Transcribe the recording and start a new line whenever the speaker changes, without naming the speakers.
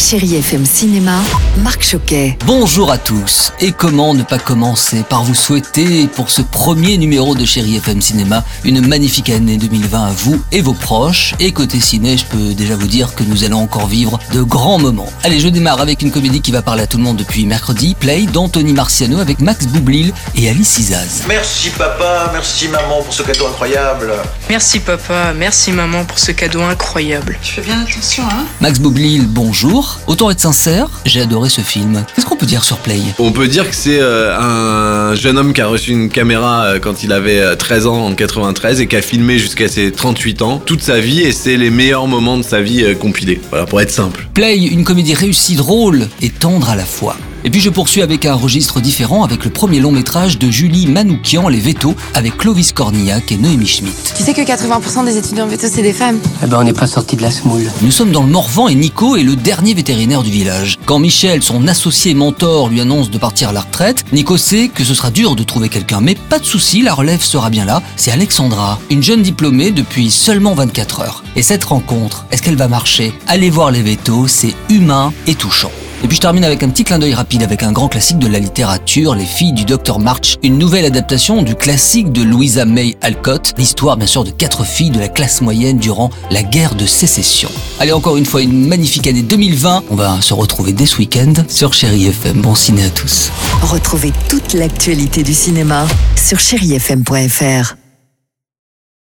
Chérie FM Cinéma, Marc Choquet.
Bonjour à tous, et comment ne pas commencer par vous souhaiter pour ce premier numéro de Chéri FM Cinéma une magnifique année 2020 à vous et vos proches. Et côté ciné, je peux déjà vous dire que nous allons encore vivre de grands moments. Allez, je démarre avec une comédie qui va parler à tout le monde depuis mercredi, Play d'Anthony Marciano avec Max Boublil et Alice Izaz.
Merci papa, merci maman pour ce cadeau incroyable.
Merci papa, merci maman pour ce cadeau incroyable.
Tu fais bien attention, hein
Max Boublil, bonjour. Autant être sincère, j'ai adoré ce film. Qu'est-ce qu'on peut dire sur Play?
On peut dire que c'est euh, un jeune homme qui a reçu une caméra euh, quand il avait euh, 13 ans en 93 et qui a filmé jusqu'à ses 38 ans toute sa vie et c'est les meilleurs moments de sa vie euh, compilés. Voilà, pour être simple.
Play, une comédie réussie, drôle et tendre à la fois. Et puis je poursuis avec un registre différent avec le premier long métrage de Julie Manoukian, Les Vétos, avec Clovis Cornillac et Noémie Schmidt.
Tu sais que 80% des étudiants veto, c'est des femmes.
Eh ben, on n'est pas sorti de la semoule.
Nous sommes dans le Morvan et Nico est le dernier vétérinaire du village. Quand Michel, son associé mentor, lui annonce de partir à la retraite, Nico sait que ce sera dur de trouver quelqu'un, mais pas de souci, la relève sera bien là. C'est Alexandra, une jeune diplômée depuis seulement 24 heures. Et cette rencontre, est-ce qu'elle va marcher? Allez voir les vétos, c'est humain et touchant. Et puis je termine avec un petit clin d'œil rapide avec un grand classique de la littérature, Les filles du Dr March, une nouvelle adaptation du classique de Louisa May Alcott, l'histoire bien sûr de quatre filles de la classe moyenne durant la guerre de sécession. Allez encore une fois une magnifique année 2020, on va se retrouver dès ce week-end sur Chéri FM, bon ciné à tous.
Retrouvez toute l'actualité du cinéma sur chérifm.fr.